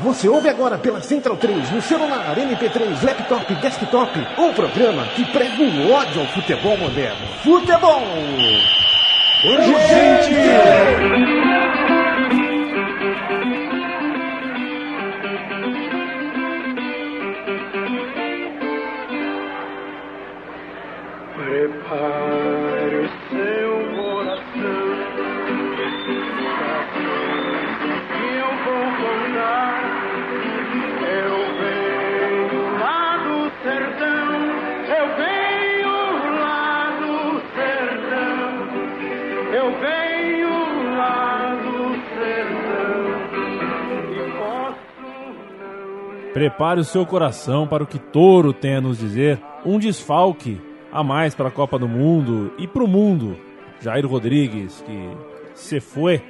Você ouve agora pela Central 3, no celular, MP3, laptop, desktop, um programa que prega o ódio ao futebol moderno. Futebol! Urgente! Prepare Prepare o seu coração para o que Toro tem a nos dizer. Um desfalque a mais para a Copa do Mundo e para o mundo. Jair Rodrigues, que se foi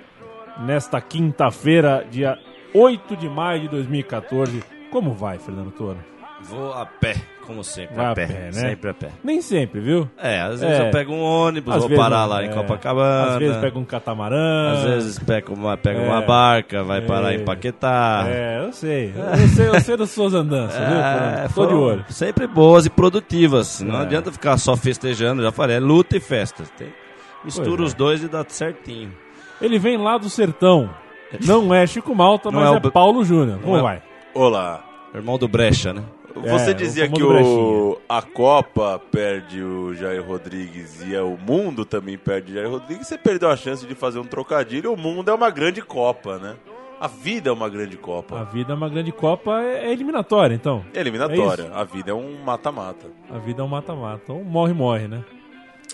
nesta quinta-feira, dia 8 de maio de 2014. Como vai, Fernando Toro? Vou a pé, como sempre, Vai a a pé, pé, né? sempre a pé. Nem sempre, viu? É, às vezes É. eu pego um ônibus, Às vou parar não, lá é. em Copacabana. Às vezes pega um catamarã. Às vezes pego uma, pego É. uma barca, vai parar É. em Paquetá. É, eu sei. Eu sei, eu sei das suas andanças, viu? Fernando? Tô de olho. Sempre boas e produtivas. Não É. adianta ficar só festejando, já falei, é luta e festa. Tem- mistura Pois é. os dois e dá certinho. Ele vem lá do sertão. Não é Chico Malta, Não mas é é, o Be- Paulo Júnior. Como é- vai? Olá. Irmão do Brecha, né? Você É, dizia o que o, a Copa perde o Jair Rodrigues e é o mundo também perde o Jair Rodrigues. Você perdeu a chance de fazer um trocadilho. O mundo é uma grande Copa, né? A vida é uma grande A Copa. vida é uma grande Copa, é é eliminatória, então. É eliminatória. a vida é um mata-mata. A vida é um mata-mata. Então morre, morre, né?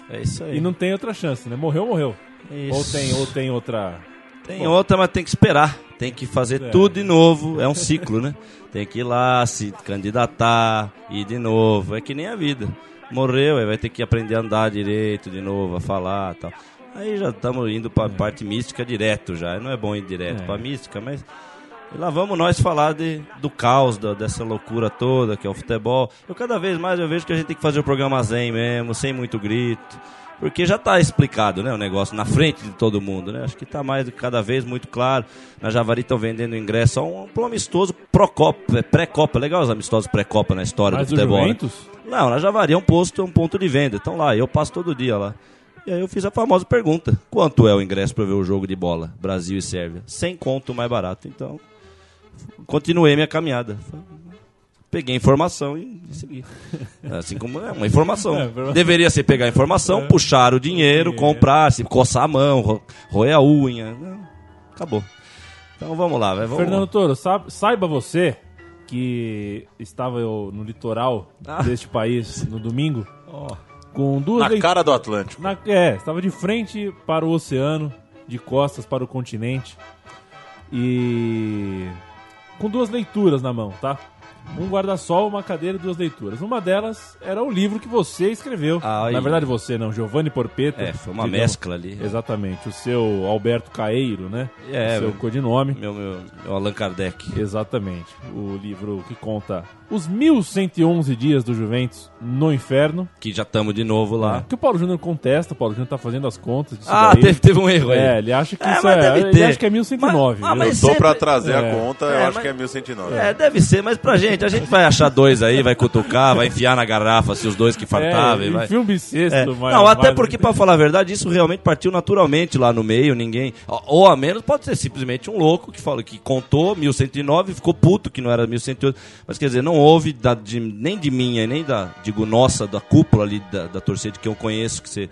É isso aí. E não tem outra chance, né? Morreu, morreu. Isso. Ou tem, ou tem outra. Tem outra, mas tem que esperar. Tem que fazer É. tudo de novo. É um ciclo, né? Tem que ir lá, se candidatar, ir de novo. É que nem a vida. Morreu, aí vai ter que aprender a andar direito de novo, a falar tal. Aí já estamos indo para parte mística direto já. Não é bom ir direto É. para mística, mas e lá vamos nós falar de, do caos, da- dessa loucura toda que é o futebol. Eu cada vez mais eu vejo que a gente tem que fazer o programa zen mesmo, sem muito grito. Porque já está explicado, né, o negócio na frente de todo mundo, né? Acho que está mais cada vez muito claro. Na Javari estão vendendo ingresso a um, um amistoso é, pré-copa. Legal os amistosos pré-copa na história Mas do do futebol. né? Não, na Javari é um posto, é um ponto de venda. Então lá, eu passo todo dia lá. E aí eu fiz a famosa pergunta: quanto é o ingresso para ver o jogo de bola, Brasil e Sérvia? Sem conto mais barato. Então, continuei minha caminhada. Peguei a informação e segui. Assim como é uma informação. É. Deveria ser pegar a informação, puxar o dinheiro, comprar, se coçar a mão, ro- roer a unha. Acabou. Então vamos lá, vai. Vamos Fernando Toro, sabe- saiba você que estava eu no litoral Ah. deste país no domingo com duas Na leit- cara do Atlântico. Na- é, estava de frente para o oceano, de costas para o continente. E. com duas leituras na mão, tá? Um guarda-sol, uma cadeira e duas leituras. Uma delas era o livro que você escreveu. Ai. Na verdade, você não, Giovanni Porpeta. É, foi uma digamos. mescla ali. Exatamente, o seu Alberto Caeiro, né? É, o seu meu- codinome. Meu, meu, meu Allan Kardec. Exatamente. O livro que conta os 1111 dias do Juventus no inferno. Que já estamos de novo lá. Que o Paulo Júnior contesta, o Paulo Júnior tá fazendo as contas disso Ah, daí. teve, teve um erro aí. É, ele acha que É, isso mas é. deve Ele ter. acha que é 1109. Mas- ah, mas Tô sempre- pra trazer É. a conta, É, eu acho mas- que é 1109. É, deve ser, mas pra gente, a gente vai achar dois aí, vai cutucar, vai enfiar na garrafa se os dois que é, vai... enfia um bissexto. É. mais- Não, até mais- porque, pra falar a verdade, isso realmente partiu naturalmente lá no meio, ninguém. Ou- Ou a menos pode ser simplesmente um louco que falou que contou 1109 e ficou puto que não era 1108. Mas quer dizer, não houve da- de- nem de minha, nem da, digo, nossa, da cúpula ali da, da torcida que eu conheço, que você.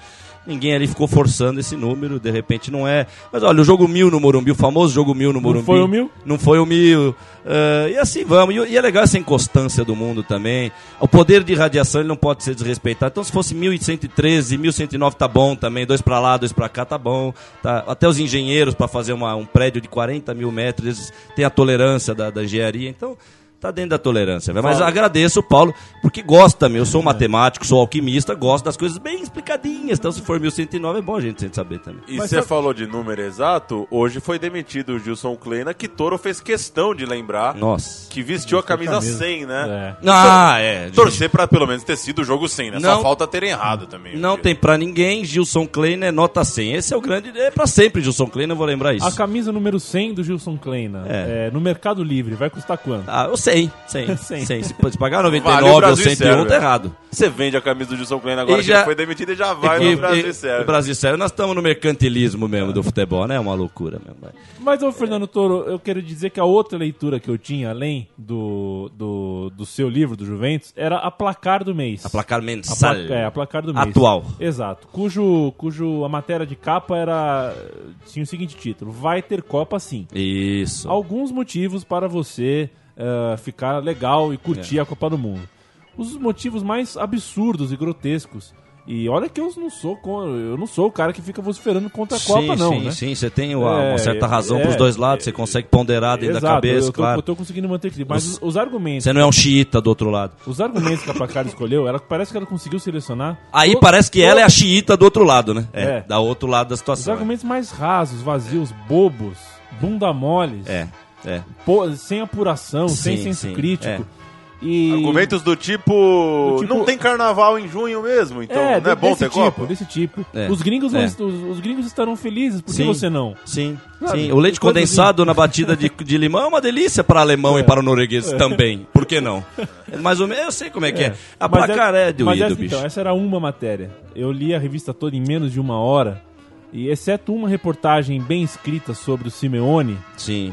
Ninguém ali ficou forçando esse número, de repente não é. Mas olha, o jogo mil no Morumbi, o famoso jogo mil no Morumbi. foi o mil? Não foi o mil. Ah, e assim vamos. E, e é legal essa inconstância do mundo também. O poder de radiação ele não pode ser desrespeitado. Então, se fosse 1113, 1109 tá bom também. Dois pra lá, dois pra cá tá bom. Tá. Até os engenheiros para fazer uma- um prédio de 40 mil metros, eles têm a tolerância da, da engenharia. Então. Tá dentro da tolerância, velho. mas agradeço o Paulo, porque gosta, meu. Eu sou matemático, sou alquimista, gosto das coisas bem explicadinhas. Então, se for 1109, é bom a gente sempre saber também. E você falou de número exato, hoje foi demitido o Gilson Kleina, que Toro fez questão de lembrar Nossa. que vestiu a camisa, camisa. 100, né? É. Ah, é. Torcer pra pelo menos ter sido o jogo 100, né? Não- Só falta terem errado também. Não porque- tem pra ninguém, Gilson Kleina é nota 100. Esse é o grande. É pra sempre, Gilson Kleina, eu vou lembrar isso. A camisa número 100 do Gilson Kleina, É. é, no Mercado Livre, vai custar quanto? Ah, eu sei, 100. 100. 100. Se se pagar Vale o 99 ou Brasil 101, serve, tá errado. Você vende a camisa do Gilson Kleina agora E que já- foi demitido e já vai E- no Brasil e- serve. O Brasil sério, nós estamos no mercantilismo mesmo do futebol, né? É uma loucura mesmo. Mas, ô Fernando Toro, eu quero dizer que a outra leitura que eu tinha, além do, do, do seu livro, do Juventus, era a placar do mês. A placar A mensal. pla- é, a placar do mês. Atual. Exato. Cujo, cujo a matéria de capa era. tinha o seguinte título: Vai ter Copa sim. Isso. Alguns motivos para você eh, ficar legal e É. curtir a Copa do Mundo. Os motivos mais absurdos e grotescos. E olha que eu não sou eu não sou o cara que fica vociferando contra a Copa, sim, não, sim, né? sim. Você tem uma, É, uma certa razão é, pros dois lados, você consegue ponderar dentro da Exato, cabeça, eu tô, claro. eu tô conseguindo manter equilíbrio. Mas Os- os, os argumentos. Você não é um xiita do outro lado. Os argumentos que a placar escolheu, ela, parece que ela conseguiu selecionar. Aí parece que ela é a xiita do outro lado, né? É, É. da outro lado da Os situação. argumentos mais rasos, vazios, bobos, bunda moles, É, é. pô- sem apuração, sem Sim, senso sim, crítico. E... Argumentos do tipo, Do tipo- Não tem carnaval em junho mesmo, então é, não é bom desse ter tipo, Copa? desse tipo. É, Os, gringos é. vão- os, os gringos estarão felizes, por que Sim. você não? Sim, Sabe, sim. O leite coisa condensado na batida de, de limão é uma delícia para alemão e para o norueguês também. Por que não? É mais ou menos, eu sei como é que é. A Mas placar é, doído, mas essa, bicho. Então, essa era uma matéria. Eu li a revista toda em menos de uma hora. E exceto uma reportagem bem escrita sobre o Simeone, Sim.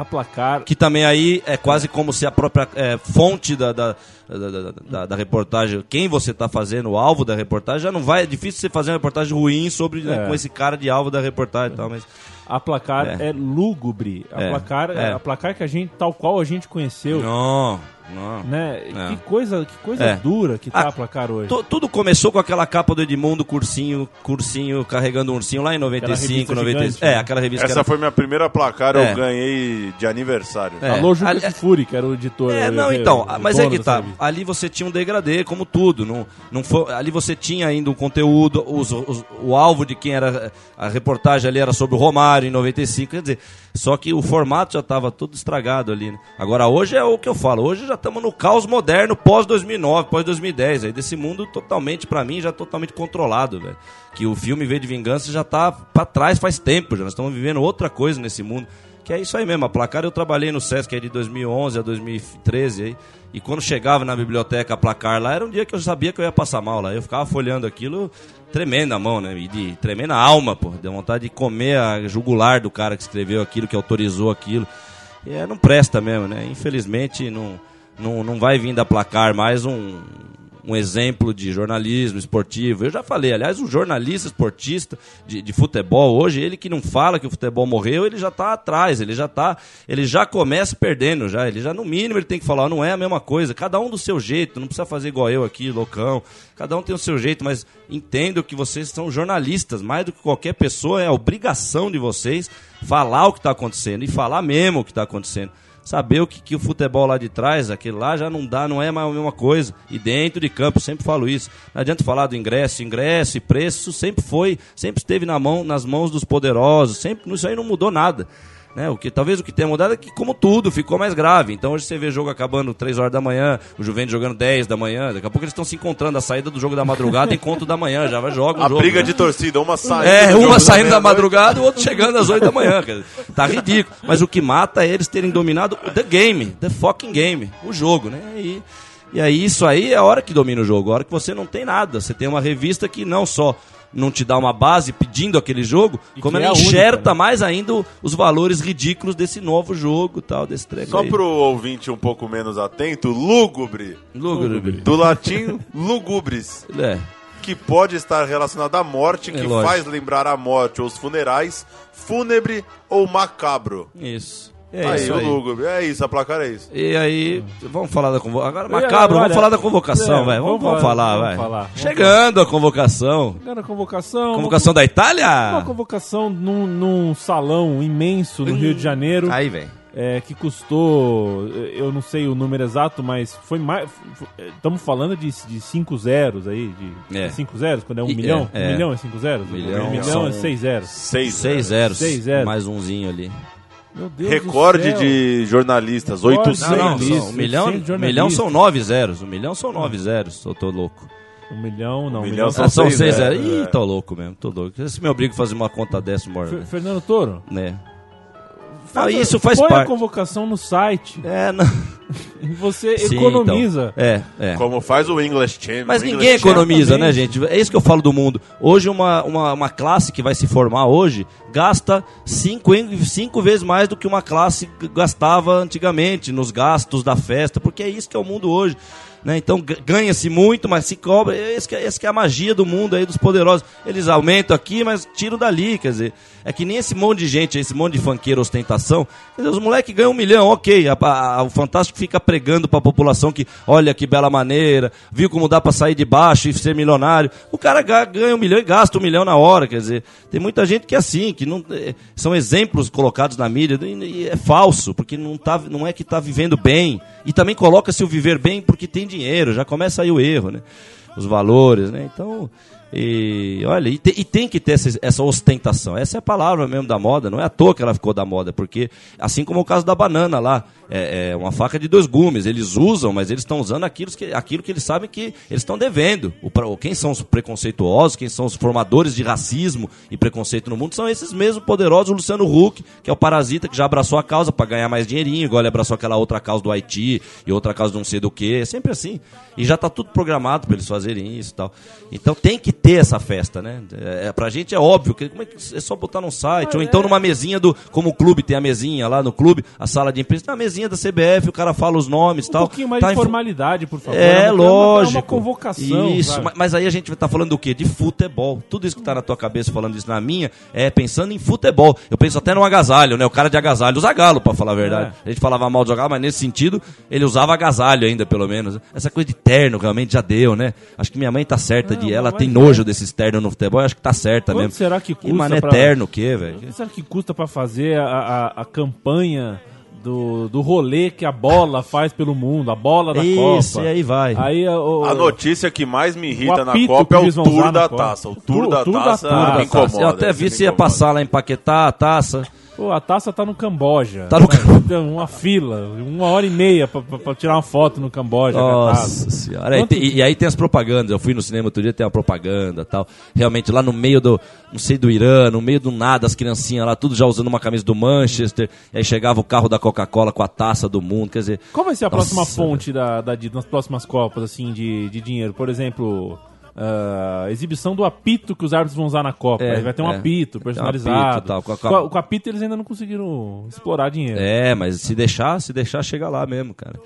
A placar. Que também aí é quase como se a própria é, fonte da, da, da, da- da- reportagem, quem você está fazendo, o alvo da reportagem, já não vai. É difícil você fazer uma reportagem ruim sobre né, É. com esse cara de alvo da reportagem e tal, mas. A placar É. é, lúgubre. A É, placar é. a placar que a gente, tal qual a gente conheceu. Não, não. Né? É. Que coisa, que coisa É. dura que tá Ah, a placar hoje. Tu- tudo começou com aquela capa do Edmundo, cursinho, cursinho, carregando um ursinho lá em 95, revista 96. gigante, É, né? aquela revista que Essa era- foi minha primeira placar, É. eu ganhei de aniversário. É. Alô, Juca Ali- Kifuri, que era o editor. É, não, o- então, o mas é que tá. revista. Ali você tinha um degradê, como tudo. Não, não foi, ali você tinha ainda um conteúdo, os- os- o alvo de quem era. A reportagem ali era sobre o Romário em 95, quer dizer. Só que o formato já estava todo estragado ali. né? Agora, hoje é o que eu falo. Hoje já estamos no caos moderno pós-2009, pós-2010. Aí desse mundo totalmente, pra mim, já totalmente controlado, velho. Que o filme V de Vingança já tá pra trás faz tempo. Já nós estamos vivendo outra coisa nesse mundo. Que é isso aí mesmo, a placar eu trabalhei no Sesc de 2011 a 2013 aí, e quando chegava na biblioteca a placar lá, era um dia que eu sabia que eu ia passar mal lá. Eu ficava folhando aquilo, tremenda mão, né? E de tremenda alma, pô. Deu vontade de comer a jugular do cara que escreveu aquilo, que autorizou aquilo. E é, não presta mesmo, né? Infelizmente não, não, não vai vir da placar mais um, um exemplo de jornalismo esportivo. Eu já falei, aliás, um jornalista esportista de, de futebol hoje, ele que não fala que o futebol morreu, ele já está atrás, ele já tá, ele já começa perdendo já, ele já no mínimo ele tem que falar, não é a mesma coisa, cada um do seu jeito, não precisa fazer igual eu aqui, loucão. Cada um tem o seu jeito, mas entendo que vocês são jornalistas, mais do que qualquer pessoa, é a obrigação de vocês falar o que está acontecendo e falar mesmo o que está acontecendo saber o que, que o futebol lá de trás, aquele lá já não dá, não é mais a mesma coisa. E dentro de campo, sempre falo isso. Não adianta falar do ingresso, ingresso e preço sempre foi, sempre esteve na mão, nas mãos dos poderosos, sempre, isso aí não mudou nada. Né? O que, talvez o que tenha mudado é que, como tudo, ficou mais grave. Então hoje você vê jogo acabando 3 horas da manhã, o Juventus jogando 10 da manhã, daqui a pouco eles estão se encontrando, a saída do jogo da madrugada, encontro da manhã, já vai joga o A jogo. briga né? de torcida, uma saindo. É, uma saindo da meia-noite. madrugada, o outro chegando às 8 da manhã. dizer, Tá ridículo. Mas o que mata é eles terem dominado the game, the fucking game, o jogo, né? E, e aí isso aí é a hora que domina o jogo, a hora que você não tem nada. Você tem uma revista que não só não te dá uma base pedindo aquele jogo, E como que ela é a única, enxerta né? mais ainda os valores ridículos desse novo jogo tal, desse treco Só aí. pro ouvinte um pouco menos atento, lúgubre. Lúgubre. Do latim, lugubres. É. que pode estar relacionada à morte, que É lógico. faz lembrar a morte ou os funerais, fúnebre ou macabro. Isso. É aí, isso o aí. lúgubre. É isso, a placar é isso. E aí, vamos falar da convocação. Agora, E macabro, olha, vamos falar da convocação, é, vai. Vamos, vamos falar, vamos vai. falar, vamos Chegando a convocação. Era a convocação. Convocação da Uma Itália? convocação num, num salão imenso no Rio de Janeiro. Aí vem. é, que custou, eu não sei o número exato, mas foi mais. Estamos falando de, de cinco zeros aí, de É. cinco zeros, quando é um E- milhão? é, é. Um milhão é cinco zeros? Milhão um milhão é seis zeros. Seis. Seis zeros. Seis zeros. Mais umzinho ali. Meu Deus Recorde do céu. de jornalistas, Recorde. 800. Não, não, são, um milhão, 800 um milhão são nove zeros. Um milhão são nove zeros. Eu tô louco. Um milhão, não. Um milhão milhão são são seis seis zeros, zeros. Ih, é. tô louco mesmo, tô louco. Se me obriga a fazer uma conta dessa, mora. Fer- Fernando Toro, Né? Ah, isso faz põe a parte. convocação no site. É, não. e Você Sim, economiza. então. É, é. Como faz o English Champion. Mas ninguém English economiza, né, gente? É isso que eu falo do mundo. Hoje, uma, uma, uma classe que vai se formar hoje gasta cinco, cinco vezes mais do que uma classe gastava antigamente, nos gastos da festa, porque é isso que é o mundo hoje. Né? Então ganha-se muito, mas se cobra. Esse que, é, esse que é a magia do mundo aí dos poderosos. Eles aumentam aqui, mas tiram dali. Quer dizer, é que nem esse monte de gente, esse monte de funkeiro ostentação. Dizer, os moleques ganham um milhão, ok. A- a- o Fantástico fica pregando pra população que, olha que bela maneira, viu como dá pra sair de baixo e ser milionário. O cara ga- ganha um milhão e gasta um milhão na hora. Quer dizer, tem muita gente que é assim, que não. é, são exemplos colocados na mídia e, e é falso, porque não, tá, não é que tá vivendo bem. E também coloca-se o viver bem porque tem dinheiro, já começa aí o erro, né? Os valores, né? Então. E olha, e, te- e tem que ter essa, essa ostentação. Essa é a palavra mesmo da moda. Não é à toa que ela ficou da moda, porque assim como o caso da banana lá, é, é uma faca de dois gumes. Eles usam, mas eles estão usando aquilo que, aquilo que eles sabem que eles estão devendo. O, quem são os preconceituosos, quem são os formadores de racismo e preconceito no mundo, são esses mesmos poderosos. O Luciano Huck, que é o parasita que já abraçou a causa para ganhar mais dinheirinho, igual ele abraçou aquela outra causa do Haiti e outra causa de não sei do que. É sempre assim. E já tá tudo programado para eles fazerem isso e tal. Então tem que ter essa festa, né? É, pra gente é óbvio que como é, que é só botar num site, ou então numa mesinha do. Como o clube tem a mesinha lá no clube, a sala de imprensa, na mesinha da CBF, o cara fala os nomes e Um tal. pouquinho mais Tá de formalidade, por favor. é, uma- lógico. É uma convocação. Isso, sabe? ma- mas aí a gente tá falando do quê? De futebol. Tudo isso que tá na tua cabeça falando isso na minha é pensando em futebol. Eu penso até no agasalho, né? O cara de agasalho usa galo, pra falar a verdade. É. A gente falava mal do agasalho, mas nesse sentido, ele usava agasalho ainda, pelo menos. Essa coisa de terno realmente já deu, né? Acho que minha mãe tá certa Não, de ela mas tem é. Nojo desses ternos no futebol, eu acho que tá certa Quanto mesmo. será que E custa mané pra- terno o quê, velho? O que será que custa pra fazer a, a, a campanha do, do rolê que a bola faz pelo mundo, a bola da Isso, Copa? e aí vai. Aí, o, A notícia que mais me irrita na Copa é o tour da taça. O O tour tour- da tour da taça taça. me incomoda. eu até vi se ia passar lá em Paquetá a taça. Pô, a taça tá no Camboja. Tá no Tem Uma fila, uma hora e meia pra, pra- pra tirar uma foto no Camboja. Nossa senhora. E, Quanto- tem- e aí tem as propagandas. Eu fui no cinema outro dia, tem uma propaganda tal. Realmente lá no meio do, não sei, do Irã, no meio do nada, as criancinhas lá, tudo já usando uma camisa do Manchester. E aí chegava o carro da Coca-Cola com a taça do mundo. Quer dizer, Qual vai ser a Nossa, próxima fonte da, da nas próximas Copas, assim, de, de dinheiro? Por exemplo, ah, exibição do apito que os árbitros vão usar na Copa. É, vai ter um é. apito personalizado. apito, tal, com a- Com a- Com o apito eles ainda não conseguiram explorar dinheiro. É, mas se deixar, se deixar, chega lá mesmo, cara.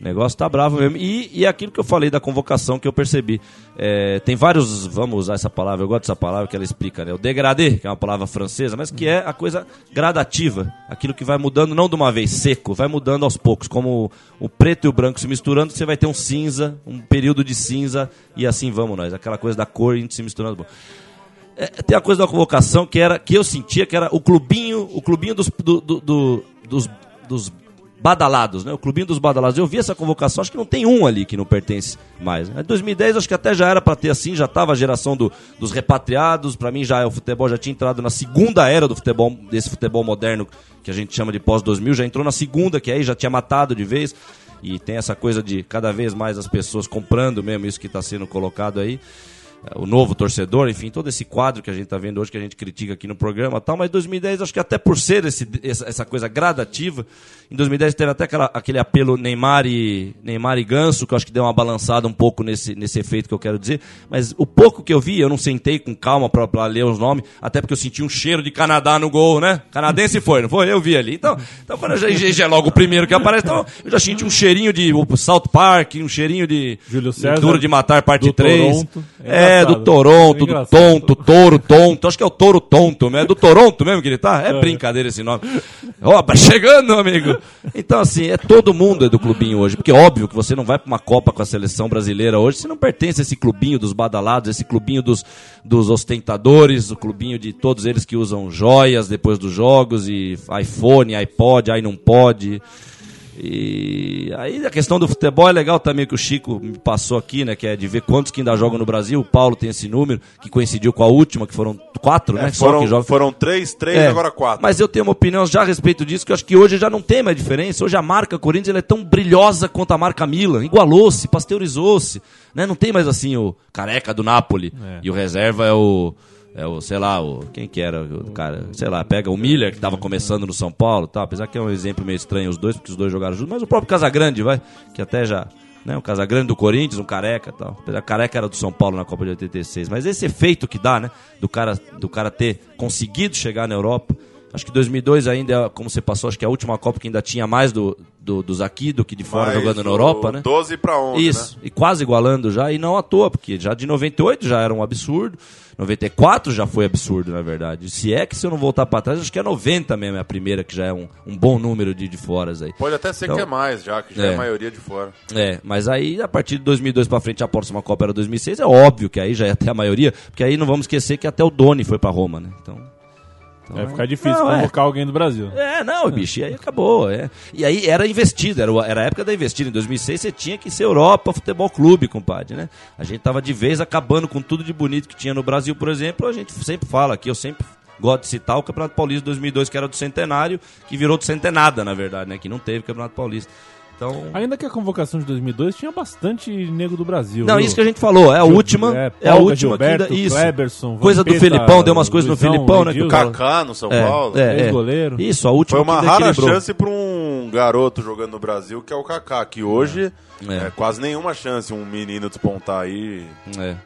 O negócio tá bravo mesmo. E, e aquilo que eu falei da convocação que eu percebi. É, tem vários, vamos usar essa palavra, eu gosto dessa palavra que ela explica, né? O degradê, que é uma palavra francesa, mas que é a coisa gradativa. Aquilo que vai mudando, não de uma vez seco, vai mudando aos poucos. Como o, preto e o branco se misturando, você vai ter um cinza, um período de cinza, e assim vamos nós. Aquela coisa da cor se misturando. Bom, é, tem a coisa da convocação que era que eu sentia que era o clubinho, o clubinho dos, do- do- do- dos, dos badalados, né? O clubinho dos badalados. Eu vi essa convocação, acho que não tem um ali que não pertence mais. Em 2010 acho que até já era para ter assim, já tava a geração do- dos repatriados. Para mim já o futebol já tinha entrado na segunda era do futebol, desse futebol moderno que a gente chama de pós 2000, já entrou na segunda, que aí já tinha matado de vez. E tem essa coisa de cada vez mais as pessoas comprando mesmo isso que está sendo colocado aí o novo torcedor, enfim, todo esse quadro que a gente está vendo hoje, que a gente critica aqui no programa e tal, mas 2010, acho que até por ser esse, essa, coisa gradativa, em 2010 teve até aquela, aquele apelo Neymar e, Neymar e Ganso, que eu acho que deu uma balançada um pouco nesse, nesse efeito que eu quero dizer, mas o pouco que eu vi, eu não sentei com calma para ler os nomes, até porque eu senti um cheiro de Canadá no gol, né? Canadense foi, não foi? Eu vi ali. Então, então já, já- é logo o primeiro que aparece, então eu já senti um cheirinho de South Park, um cheirinho de Júlio César, Duro de Matar parte do 3. Toronto. É, É, do. Toronto, do Engraçado. tonto, touro tonto. Acho que é o touro tonto, né? É do Toronto mesmo que ele tá? É brincadeira esse nome. Ó, tá chegando, amigo. Então, assim, é todo mundo é do clubinho hoje. Porque é óbvio que você não vai pra uma Copa com a seleção brasileira hoje se não pertence a esse clubinho dos badalados, esse clubinho dos, dos ostentadores, o clubinho de todos eles que usam joias depois dos jogos e iPhone, iPod, aí não pode. E aí a questão do futebol é legal também que o Chico me passou aqui, né? Que é de ver quantos que ainda jogam no Brasil. O Paulo tem esse número, que coincidiu com a última, que foram quatro, né? Só que Foram, jogam. foram três, três, É, agora quatro. Mas eu tenho uma opinião já a respeito disso, que eu acho que hoje já não tem mais diferença. Hoje a marca Corinthians ela é tão brilhosa quanto a marca Milan. Igualou-se, pasteurizou-se. Né? Não tem mais assim o careca do Napoli. E o reserva é o. É o, sei lá, o. Quem que era? O cara, sei lá, pega o Miller, que tava começando no São Paulo, tá? Apesar que é um exemplo meio estranho os dois, porque os dois jogaram juntos, mas o próprio Casagrande, vai, que até já. Né, o Casagrande do Corinthians, um careca tal. Que careca era do São Paulo na Copa de 86. Mas esse efeito que dá, né? Do cara, do cara ter conseguido chegar na Europa. Acho que 2002 ainda, como você passou, acho que é a última Copa que ainda tinha mais do, do- dos aqui do que de fora Mas jogando na Europa, né? 12 pra 11, Isso, né? e quase igualando já, e não à toa, porque já de 98 já era um absurdo, 94 já foi absurdo, na verdade. Se é que se eu não voltar pra trás, acho que é 90 mesmo, é a primeira, que já é um, um bom número de, de foras aí. Pode até ser Então- que é mais já, que já é, É. a maioria de fora. É, mas aí a partir de 2002 pra frente a próxima Copa era 2006, é óbvio que aí já ia ter a maioria, porque aí não vamos esquecer que até o Doni foi pra Roma, né? Então, então Vai ficar difícil Não, é. convocar alguém do Brasil. é, não, bicho, e aí acabou. É. E aí era investido, era, era a época da investida. Em 2006 você tinha que ser Europa Futebol Clube, compadre, né? A gente tava de vez acabando com tudo de bonito que tinha no Brasil, por exemplo. A gente sempre fala aqui, eu sempre gosto de citar o Campeonato Paulista de 2002, que era do centenário, que virou do centenada, na verdade, né? Que não teve Campeonato Paulista. Então. Ainda que a convocação de 2002 tinha bastante nego do Brasil. Não, viu? isso que a gente falou, é a Gil- última. é, É, a última Gilberto, que ainda. Isso. Kleberson, Coisa do Filipão, deu umas coisas no Filipão, né? Que o Kaká no São é, Paulo. é, é. Ex-goleiro. Isso, a última Foi uma rara chance para um garoto jogando no Brasil, que é o Kaká, que hoje É. é. quase nenhuma chance um menino despontar aí. É.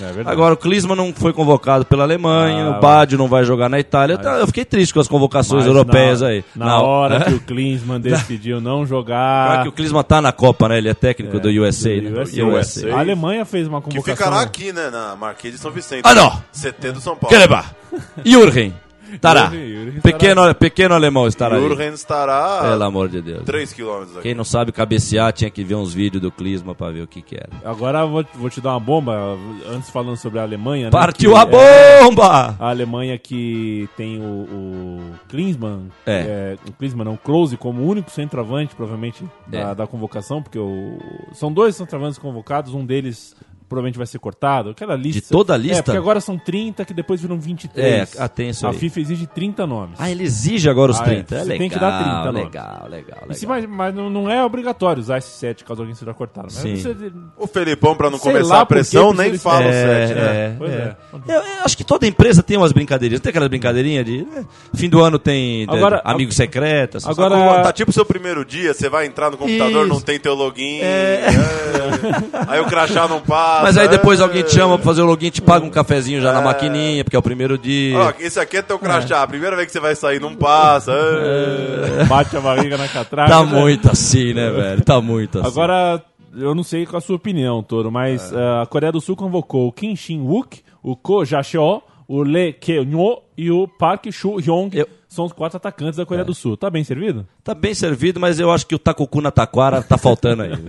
É. Agora, o Klinsmann não foi convocado pela Alemanha, Ah, o Badio não vai jogar na Itália. Tá, Eu fiquei triste com as convocações Mas europeias na, aí. Na Não. hora É? que o Klinsmann decidiu não jogar. que o Klinsmann tá na Copa, né? Ele é técnico do USA, do né? USA. USA. A Alemanha fez uma Que convocação. ficará aqui, né, na Marquês de São Vicente. Ah, não! CT do São Paulo. Que levar? Jürgen. Estará. Jürgen, Pequeno, pequeno alemão estará aí. Jürgen estará Pelo amor de Deus. 3 quilômetros aqui. Quem não sabe cabecear tinha que ver uns vídeos do Klinsmann pra ver o que que era. Agora eu vou, vou te dar uma bomba. Antes falando sobre a Alemanha. né, Partiu que a é bomba! a Alemanha que tem o, o Klinsmann, É. o Klinsmann não, o Klose como único centroavante, provavelmente, da, É. da convocação, porque o, são dois centroavantes convocados, um deles provavelmente vai ser cortado. Aquela lista. De toda a lista? É, porque agora são 30, que depois viram 23. É, ah, tem isso A aí. FIFA exige 30 nomes. Ah, ele exige agora os Ah, é. 30. É, Você legal, tem que dar 30 nomes. legal, legal, E se- legal. mas mas não, é obrigatório usar esse 7 caso alguém seja cortado. Mas Sim. você- O Felipão, pra não Sei começar a pressão, nem de- fala o É, 7, né? é, Pois é. é. Eu, eu acho que toda empresa tem umas brincadeirinhas. Tem aquela brincadeirinha de. né, fim do ano tem é, Agora- amigo secreto. essas Agora-. Tá tipo o seu primeiro dia, você vai entrar no computador, Isso. não tem teu login. é. Aí o crachá não passa. Mas aí depois é. alguém te chama pra fazer o login, te paga um cafezinho já na maquininha, porque é o primeiro dia. Ó, esse aqui é teu crachá. A primeira vez que você vai sair não passa. é. Bate a barriga na catraca. Tá muito assim, né, velho? Tá muito assim. Agora, eu não sei qual a sua opinião, Toro, mas eh, a Coreia do Sul convocou o Kim Shin-wook, o Ko Ja-cheo, o Lee Keo-nyo e o Park Shu-hyung. Eu- São os quatro atacantes da Coreia do Sul. Tá bem servido? Tá bem servido, mas eu acho que o Takuku na Taquara tá faltando aí.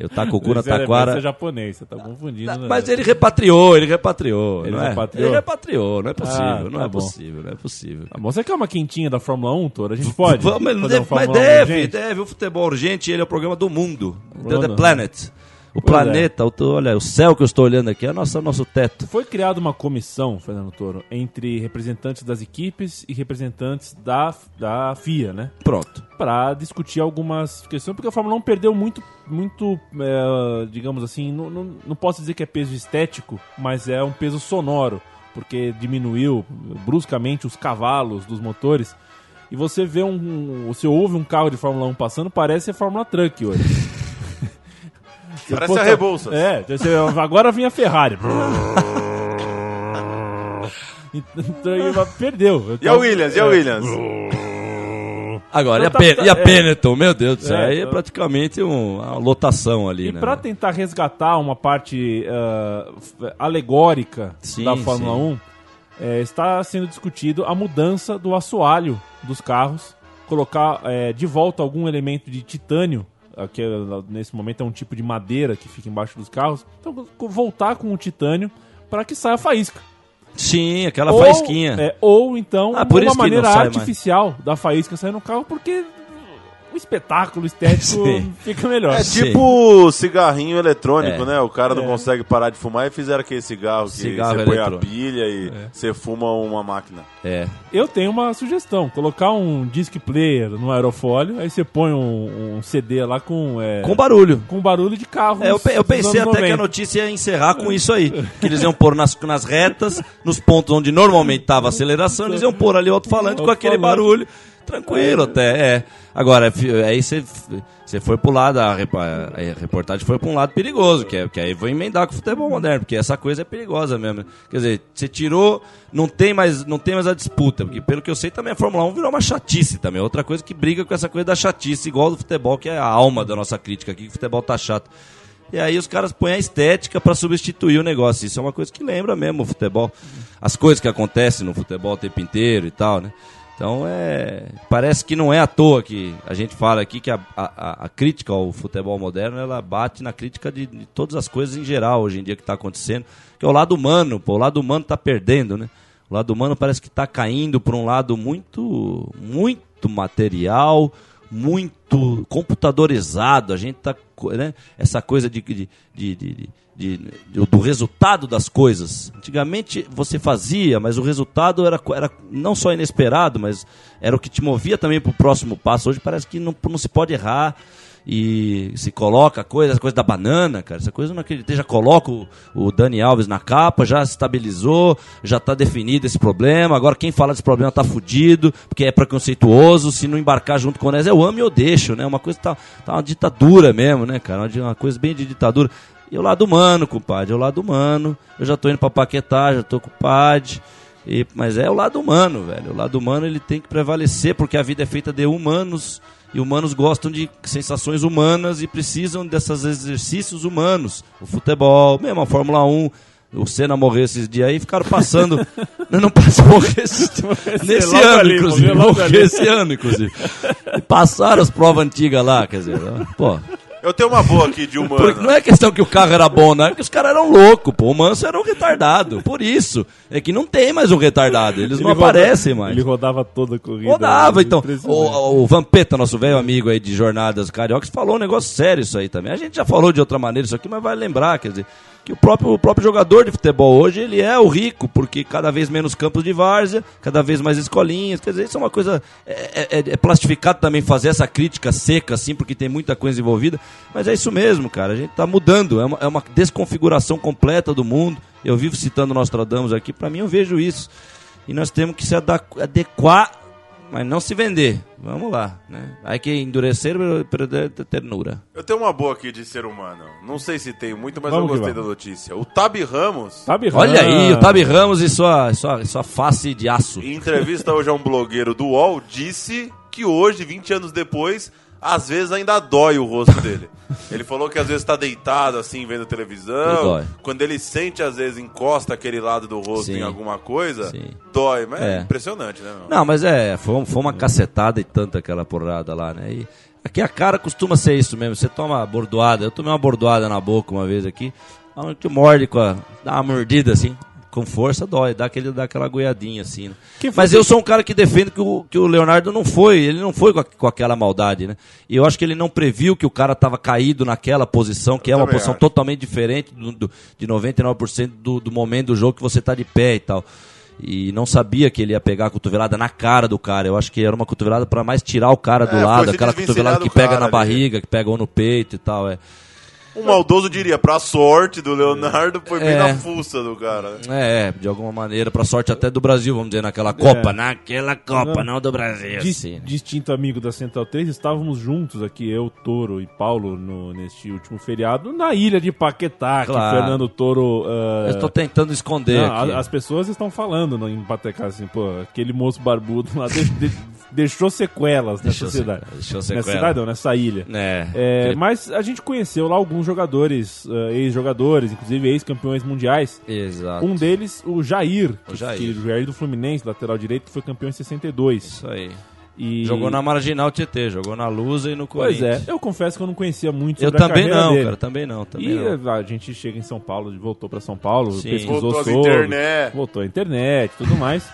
velho. O Takuku na Taquara. esse é japonês, você tá confundindo. né? Mas ele repatriou, ele repatriou. Ele não é? repatriou? Ele repatriou, não é possível, Ah, não tá é bom. possível, não é possível. Tá bom, você quer uma quentinha da Fórmula 1, Toro? A gente pode? Vamos, deve, um mas Fórmula 1 deve, urgente? deve. O futebol urgente, ele é o programa do mundo. The, Mundo. Planet. O Pois é. planeta, o, olha, o céu que eu estou olhando aqui é o nosso, nosso teto. Foi criada uma comissão, Fernando Toro, entre representantes das equipes e representantes da, da FIA, né? Pronto. para discutir algumas questões, porque a Fórmula 1 perdeu muito, muito é, digamos assim, não, não, não posso dizer que é peso estético, mas é um peso sonoro, porque diminuiu bruscamente os cavalos dos motores. E você vê um. Você ouve um carro de Fórmula 1 passando, parece a Fórmula Truck hoje. Você, Parece a Rebouças. É, você- agora vem a Ferrari. Então ele perdeu. E a Williams, e a É. Williams? Agora, e a, Então tá- Pen- e a é. Benetton, meu Deus do céu, É, aí é então- praticamente um- uma lotação ali, E né? pra tentar resgatar uma parte f- alegórica Sim, da Fórmula sim. 1, eh, está sendo discutido a mudança do assoalho dos carros, colocar eh, de volta algum elemento de titânio, que é, nesse momento é um tipo de madeira que fica embaixo dos carros, então voltar com o titânio para que saia faísca. Sim, aquela ou, faísquinha. é, ou então Ah, por uma maneira sai mais. artificial da faísca sair no carro, porque o espetáculo estético Sim. fica melhor. É Sim. tipo cigarrinho eletrônico, É. né? O cara não consegue parar de fumar e fizeram aquele cigarro que Cigarro você põe a pilha e você fuma uma máquina. É. Eu tenho uma sugestão: colocar um disc player no aerofólio, aí você põe um, um CD lá com, é, Com barulho. com barulho de carro. É, eu, eu pensei até que a 90. notícia ia encerrar com isso aí. Que eles iam pôr nas, nas retas, nos pontos onde normalmente tava a aceleração, eles iam pôr ali o alto-falante com aquele barulho. Tranquilo até, é. Agora, aí você você foi pro lado, a, reportagem foi pra um lado perigoso, que, é, que aí vou emendar com o futebol moderno, porque essa coisa é perigosa mesmo. Quer dizer, você tirou, não tem mais, não tem mais a disputa, porque pelo que eu sei também a Fórmula 1 virou uma chatice também, outra coisa que briga com essa coisa da chatice, igual do futebol, que é a alma da nossa crítica aqui, que o futebol tá chato. E aí os caras põem a estética pra substituir o negócio. Isso é uma coisa que lembra mesmo o futebol. As coisas que acontecem no futebol o tempo inteiro e tal, né? Então é. Parece que não é à toa que a gente fala aqui que a, a, a crítica ao futebol moderno ela bate na crítica de, de todas as coisas em geral hoje em dia que está acontecendo. Que é o lado humano, pô. O lado humano tá perdendo, né? O lado humano parece que está caindo para um lado muito, muito material, muito computadorizado. A gente tá, né? Essa coisa de, de, de, de- do resultado das coisas. Antigamente você fazia, mas o resultado era, era não só inesperado, mas era o que te movia também para o próximo passo. Hoje parece que não, não se pode errar e se coloca a coisa, essa coisa da banana, cara, essa coisa eu não acreditei, já coloca o, o Dani Alves na capa, já se estabilizou, já tá definido esse problema, agora quem fala desse problema tá fudido, porque é preconceituoso, se não embarcar junto com o Nes, eu amo e eu deixo, né, uma coisa tá, tá uma ditadura mesmo, né, cara, uma, uma coisa bem de ditadura. E o lado humano, compadre, é o lado humano, eu já tô indo pra Paquetá, já tô com o Pad, e, mas é o lado humano, velho. O lado humano ele tem que prevalecer porque a vida é feita de humanos e humanos gostam de sensações humanas e precisam desses exercícios humanos. O futebol, mesmo a Fórmula 1. O Senna morreu esses dias aí e ficaram passando. não, não passou morrer esses- nesse ano, ali, inclusive. morreu Morreu esse ano, inclusive. E passaram as provas antigas lá, quer dizer, pô. Eu tenho uma boa aqui de Porque humano. não é questão que o carro era bom, não. É que os caras eram loucos, pô. O Manso era um retardado. Por isso. É que não tem mais um retardado. Eles não Ele roda- aparecem mais. Ele rodava toda a corrida. Rodava, então. O, o Vampeta, nosso velho amigo aí de Jornadas Cariocas, falou um negócio sério isso aí também. A gente já falou de outra maneira isso aqui, mas vai lembrar, quer dizer, que o próprio, o próprio jogador de futebol hoje, ele é o rico, porque cada vez menos campos de várzea, cada vez mais escolinhas, quer dizer, isso é uma coisa, é, é- é plastificado também fazer essa crítica seca, assim, porque tem muita coisa envolvida, mas é isso mesmo, cara, a gente tá mudando, é uma, é uma desconfiguração completa do mundo, eu vivo citando Nostradamus aqui, pra mim eu vejo isso, e nós temos que se adequar mas não se vender. Vamos lá, né? Aí que endurecer perder ternura. Eu tenho uma boa aqui de ser humano. Não sei se tem muito, mas Vamos eu gostei da notícia. O Tabi Ramos, Sabe, Olha aí, o Tabi Ramos e sua, sua, sua face de aço. em entrevista hoje a um blogueiro do UOL, disse que hoje, 20 anos depois, às vezes ainda dói o rosto dele. Ele falou que às vezes tá deitado assim, vendo televisão. dói. Quando ele sente, às vezes, encosta aquele lado do rosto Sim. em alguma coisa, Sim. dói. Mas é. É. impressionante, né, meu? Não, mas é, foi, foi uma cacetada e tanta aquela porrada lá, né? E aqui a cara costuma ser isso mesmo. Você toma bordoada. Eu tomei uma bordoada na boca uma vez aqui. Que morde com a. dá uma mordida assim. Com força dói, dá, aquele, dá aquela goiadinha assim. né? Mas eu sou um cara que defende que o, que o Leonardo não foi, ele não foi com, a- com aquela maldade, né? E eu acho que ele não previu que o cara tava caído naquela posição, que é uma posição acho. totalmente diferente do, do, de 99% do, do momento do jogo que você tá de pé e tal. E não sabia que ele ia pegar a cotovelada na cara do cara. Eu acho que era uma cotovelada para mais tirar o cara do É, lado, aquela cotovelada que pega na ali. barriga, que pega ou no peito e tal. É. Um maldoso diria, pra sorte do Leonardo, foi bem É. na fuça do cara. né? É, de alguma maneira, pra sorte até do Brasil, vamos dizer, naquela Copa. Naquela Copa, não do Brasil. Dis- assim, né? Distinto amigo da Central 3, estávamos juntos aqui, eu, Toro e Paulo, no, neste último feriado, na ilha de Paquetá, que Claro. Fernando Toro. ah, Eu estou tentando esconder não, aqui. a- as pessoas estão falando no, em Paquetá assim, pô, aquele moço barbudo lá de- de- deixou sequelas Deixou nessa cidade. sequelas, deixou Nessa sequelas. cidade, não, nessa ilha. É, É, mas a gente conheceu lá alguns jogadores, ah, ex-jogadores, inclusive ex-campeões mundiais. Exato. Um deles, o Jair, O que- Jair. que- o Jair do Fluminense, lateral direito, que foi campeão em 62. Isso aí. E... Jogou na Marginal Tietê, jogou na Lusa e no Pois Corinthians. é, eu confesso que eu não conhecia muito Eu sobre a também carreira não, dele. cara, também não, também E não. a gente chega em São Paulo, voltou pra São Paulo, Sim. pesquisou Voltou sobre, internet. voltou à internet, tudo mais.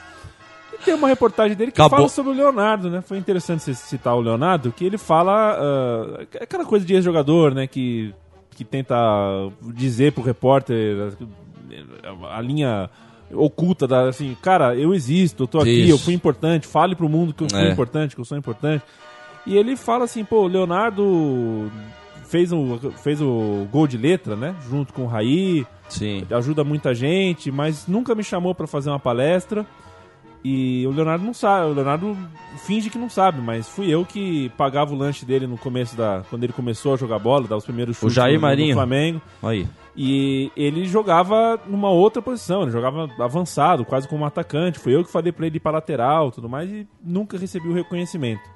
E tem uma reportagem dele que Acabou. fala sobre o Leonardo, né? Foi interessante você citar o Leonardo, que ele fala ah, aquela coisa de ex-jogador, né? Que, que tenta dizer pro repórter a, a linha oculta da assim, cara, eu existo, eu tô aqui, Isso. eu fui importante, fale pro mundo que eu fui É. importante, que eu sou importante. E ele fala assim, pô, o Leonardo fez o, fez o gol de letra, né? Junto com o Raí, Sim. ajuda muita gente, mas nunca me chamou pra fazer uma palestra. E o Leonardo não sabe, o Leonardo finge que não sabe, mas fui eu que pagava o lanche dele no começo da. Quando ele começou a jogar bola, dar os primeiros chutes Jair no, no Marinho. Flamengo. Aí. E ele jogava numa outra posição, ele jogava avançado, quase como um atacante. Foi eu que falei pra ele ir pra lateral tudo mais e nunca recebi o reconhecimento.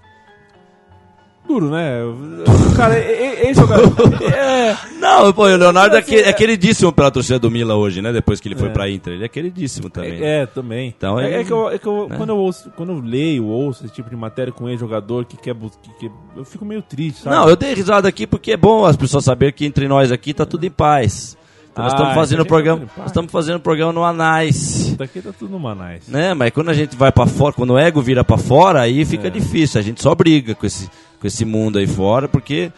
Duro, né? O cara é, é, é jogador. É, Não, pô, o Leonardo é, que- é é- queridíssimo pela torcida do Mila hoje, né? Depois que ele foi pra Inter. Ele é queridíssimo também. É, também. Então, é, é que, eu, é que eu- né? quando, eu ouço, quando eu leio, ouço esse tipo de matéria com ex-jogador que quer, que, que- Eu fico meio triste, sabe? Não, eu dei risada aqui porque é bom as pessoas saberem que entre nós aqui tá tudo em paz. Então nós Ah, estamos fazendo então a o programa, nós estamos fazendo o programa no Anais. Daqui tá tudo no Manais. Né? Mas quando a gente vai pra fora, quando o ego vira pra fora, aí fica É. difícil. A gente só briga com esse, com esse mundo aí fora, porque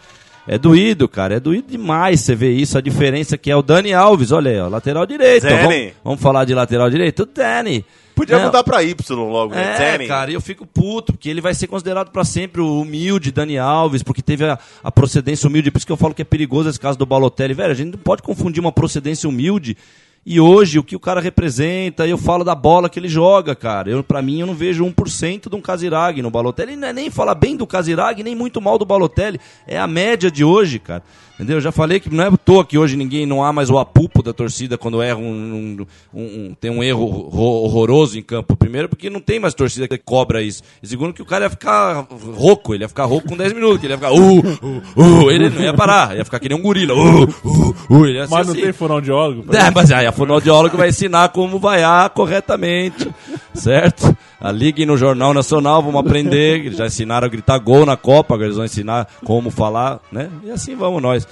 é doído, cara. É doído demais você ver isso. A diferença que é o Dani Alves, olha aí, ó, lateral direito. Vamos, vamos falar de lateral direito? O Dani. Podia Né? mudar pra Y logo, né? É, Danny. cara, eu fico puto, porque ele vai ser considerado pra sempre o humilde Dani Alves, porque teve a, a procedência humilde, por isso que eu falo que é perigoso esse caso do Balotelli. Velho, a gente não pode confundir uma procedência humilde e hoje o que o cara representa, eu falo da bola que ele joga, cara. Eu, pra mim, eu não vejo 1% de um Casirag no Balotelli. Não é nem falar bem do Casirag, nem muito mal do Balotelli. É a média de hoje, cara. Entendeu? Eu já falei que não é à toa que hoje ninguém não há mais o apupo da torcida quando erra um, um- um- tem um erro horror- horroroso em campo. Primeiro, porque não tem mais torcida que cobra isso. E segundo, que o cara ia ficar rouco, ele ia ficar rouco com 10 minutos, ele ia ficar uh, uh, uh, ele não ia parar, ia ficar que nem um gorila. Uh, uh, uh, Mas não assim. tem fonoaudiólogo? É, mas aí a fonoaudióloga vai ensinar como vaiar corretamente, certo? A liguem no Jornal Nacional, vamos aprender. Eles já ensinaram a gritar gol na Copa, agora eles vão ensinar como falar, né? E assim vamos nós.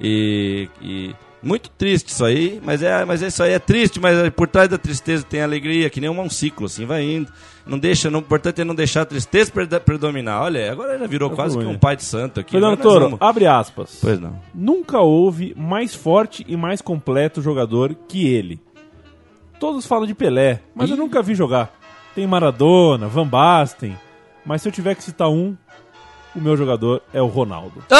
E, e muito triste isso aí, mas é, mas isso aí é triste, mas por trás da tristeza tem alegria, que nem um ciclo, assim, vai indo. Não deixa, não, o importante é não deixar a tristeza predominar. Olha, agora já virou Tá quase que ruim. um pai de santo aqui. Fernando Toro, vamos- abre aspas. Pois não. Nunca houve mais forte e mais completo jogador que ele. Todos falam de Pelé, mas eu Ih. nunca vi jogar. Tem Maradona, Van Basten, mas se eu tiver que citar um, o meu jogador é o Ronaldo.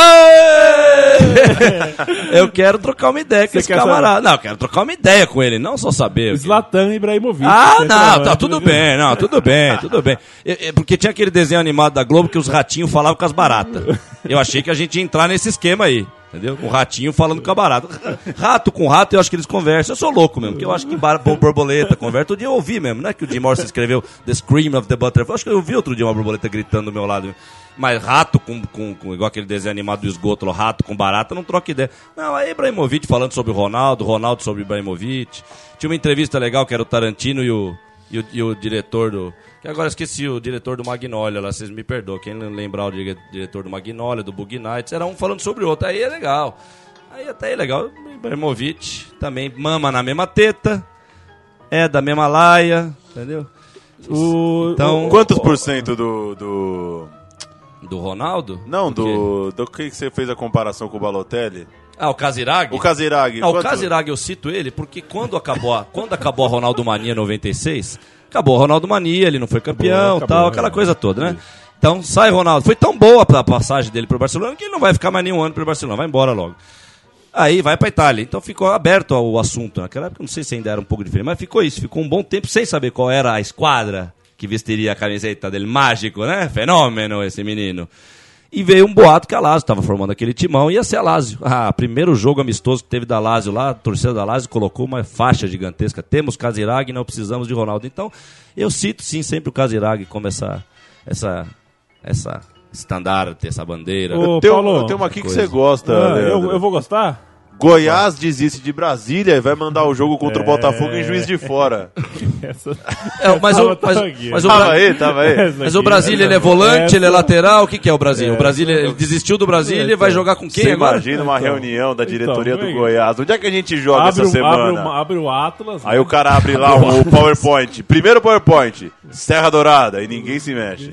eu quero trocar uma ideia com Você esse camarada. Não, eu quero trocar uma ideia com ele, não só saber. Zlatan Ibrahimovic. Ah, não, centroavante tá tudo do- bem, não, tudo bem, tudo bem. É, é, porque tinha aquele desenho animado da Globo que os ratinhos falavam com as baratas. Eu achei que a gente ia entrar nesse esquema aí, entendeu? O ratinho falando com a barata. Rato com rato, eu acho que eles conversam. Eu sou louco mesmo, porque eu acho que bar- borboleta conversa. Outro dia eu ouvi mesmo, né? Que o Jim Morrison escreveu The Scream of the Butterfly. Eu acho que eu ouvi outro dia uma borboleta gritando do meu lado. Mas rato com, com, com- igual aquele desenho animado do esgoto, rato com barata, não troca ideia. Não, aí Ibrahimovic falando sobre o Ronaldo, Ronaldo sobre Ibrahimovic. Tinha uma entrevista legal que era o Tarantino e o, e o, e o diretor do. Que agora eu esqueci o diretor do Magnolia lá, vocês me perdoam. Quem não lembrar o dire- diretor do Magnolia, do Bug Nights, era um falando sobre o outro. Aí é legal. Aí até é legal. O Ibrahimovic também mama na mesma teta, é da mesma laia, entendeu? O, Então- Quantos por cento do. do... Do Ronaldo? Não, do. Do que que você fez a comparação com o Balotelli? Ah, o Casirag? O Casirag. Não, o Casirag eu cito ele porque quando acabou a, quando acabou a Ronaldo Mania 96, acabou a Ronaldo Mania, ele não foi campeão, Acabou, tal, acabou, aquela coisa toda, né? Então sai Ronaldo. Foi tão boa a passagem dele pro Barcelona que ele não vai ficar mais nenhum ano pro Barcelona, vai embora logo. Aí vai pra Itália. Então ficou aberto o assunto. Naquela época, não sei se ainda era um pouco diferente, mas ficou isso. Ficou um bom tempo sem saber qual era a esquadra que vestiria a camiseta del mágico, né? Fenômeno esse menino. E veio um boato que a Lazio estava formando aquele timão e ia ser a Lazio. Ah, primeiro jogo amistoso que teve da Lazio lá, a torcida da Lazio colocou uma faixa gigantesca. Temos Casirag, não precisamos de Ronaldo. Então, eu cito sim sempre o Casirag como essa essa essa estandarte, essa bandeira. Ô, Eu tenho, Paulo, eu tenho uma aqui que você gosta. Ah, eu, eu vou gostar? Goiás desiste de Brasília e vai mandar o jogo contra o É. Botafogo em Juiz de Fora. Essa... É, mas, Tava- o, mas, o Tava aí, tava aí. Mas o Brasília ele é essa- volante, ele é lateral, o que, que é o Brasília? O Brasília ele desistiu do Brasília e vai jogar com quem Você agora? imagina uma Então, reunião da diretoria então, do vem. Goiás. Onde é que a gente joga Abre, essa o- semana? abre, o- abre o Atlas. Aí o cara abre lá o PowerPoint. Primeiro PowerPoint, Serra Dourada, e ninguém se mexe.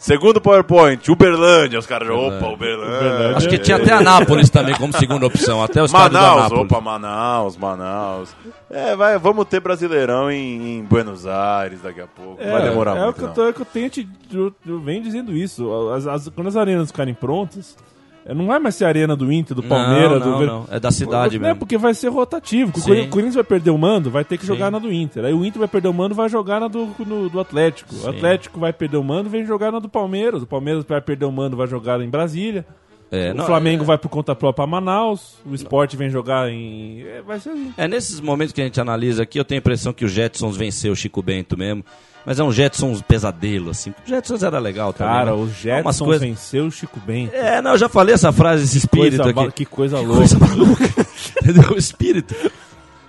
Segundo PowerPoint, Uberlândia. Os caras, opa, Uberlândia. Uberlândia. Acho que tinha até Anápolis também como segunda opção, até o estado da Manaus, Anápolis. opa, Manaus, Manaus. É, vai, vamos ter Brasileirão em, em Buenos Aires daqui a pouco. vai demorar é muito. o que eu, não. tô, é o que eu tenho te, eu, eu venho dizendo isso. As- as- quando as arenas ficarem prontas, é, não vai mais ser a arena do Inter, do Palmeiras, não, do Ver- não, é da cidade Não, mesmo. porque vai ser rotativo. O Sim. Cori- o Corinthians vai perder o mando, vai ter que jogar Sim. na do Inter. Aí o Inter vai perder o mando, vai jogar na do, no- do Atlético. O Atlético vai perder o mando, vem jogar na do Palmeiras. O Palmeiras vai perder o mando, vai jogar em Brasília. É, o não, Flamengo vai por conta própria a Manaus. O Sport vem jogar em. é, vai ser assim. É nesses momentos que a gente analisa aqui, eu tenho a impressão que o Jetsons venceu o Chico Bento mesmo. Mas é um Jetsons pesadelo, assim. O Jetsons era legal também. Cara, né? o Umas Jetson coisas- venceu o Chico Bento. É, não, eu já falei essa frase, esse espírito Coisa aqui. que coisa louca. Coisa maluca. Entendeu? O espírito.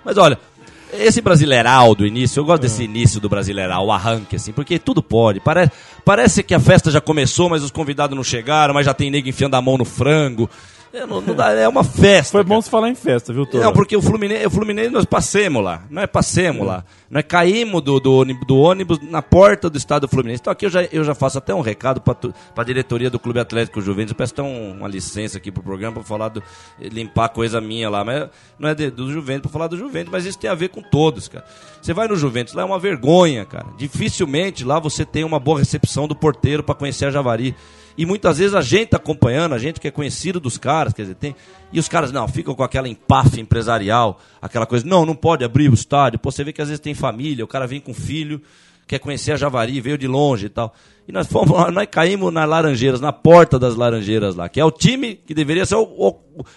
Mas olha, esse brasileiral do início, eu gosto desse início do brasileiral, o arranque, assim, porque tudo pode. Parece, parece que a festa já começou, mas os convidados não chegaram, mas já tem nego enfiando a mão no frango. É, não- não dá- é uma festa. Foi bom cara. se falar em festa, viu, Toro? Não, porque o Fluminense, o Fluminense nós passemos lá. Nós passemos lá. Nós caímos do, do, ônibus, do ônibus na porta do estado do Fluminense. Então aqui eu já, eu já faço até um recado para a diretoria do Clube Atlético Juventus. Eu peço até um- uma licença aqui pro programa para falar do. limpar coisa minha lá. Mas não é de- do Juventus para falar do Juventus, mas isso tem a ver com todos, cara. Você vai no Juventus, lá é uma vergonha, cara. Dificilmente lá você tem uma boa recepção do porteiro para conhecer a Javari. E muitas vezes a gente tá acompanhando, a gente que é conhecido dos caras, quer dizer, tem. E os caras não, ficam com aquela empafe empresarial, aquela coisa, não, não pode abrir o estádio. Pô, você vê que às vezes tem família, o cara vem com filho, quer conhecer a Javari, veio de longe e tal. E nós fomos lá, nós caímos nas Laranjeiras, na porta das Laranjeiras lá, que é o time que deveria ser o, o,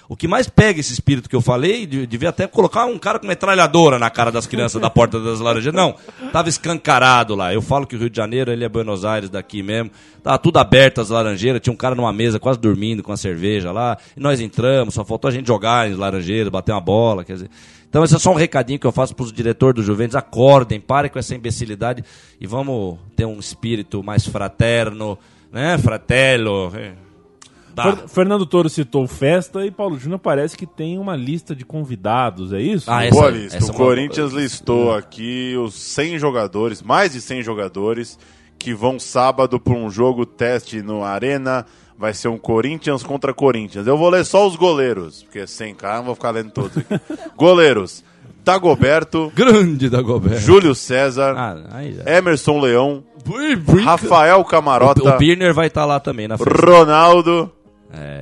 o que mais pega esse espírito que eu falei, de- devia até colocar um cara com metralhadora na cara das crianças da porta das Laranjeiras. Não, tava escancarado lá. Eu falo que o Rio de Janeiro, ele é Buenos Aires daqui mesmo. Tava tudo aberto as Laranjeiras, tinha um cara numa mesa quase dormindo com a cerveja lá. E nós entramos, só faltou a gente jogar em Laranjeiras, bater uma bola, quer dizer. Então esse é só um recadinho que eu faço para os diretores do Juventus. Acordem, parem com essa imbecilidade e vamos ter um espírito mais fraterno, né? Fratello. é. Tá. Fer- Fernando Toro citou festa e Paulo Júnior parece que tem uma lista de convidados, é isso? Ah, essa- Boa lista. essa o é uma- Corinthians listou aqui os 100 jogadores, mais de 100 jogadores, que vão sábado para um jogo teste no Arena. Vai ser um Corinthians contra Corinthians. Eu vou ler só os goleiros, porque sem cara, não vou ficar lendo todos aqui. goleiros: Dagoberto, Grande da Gobert. Júlio César, Ah, aí já. Emerson Leão. Rafael O, Camarota, o Birner vai estar lá também na frente. Ronaldo,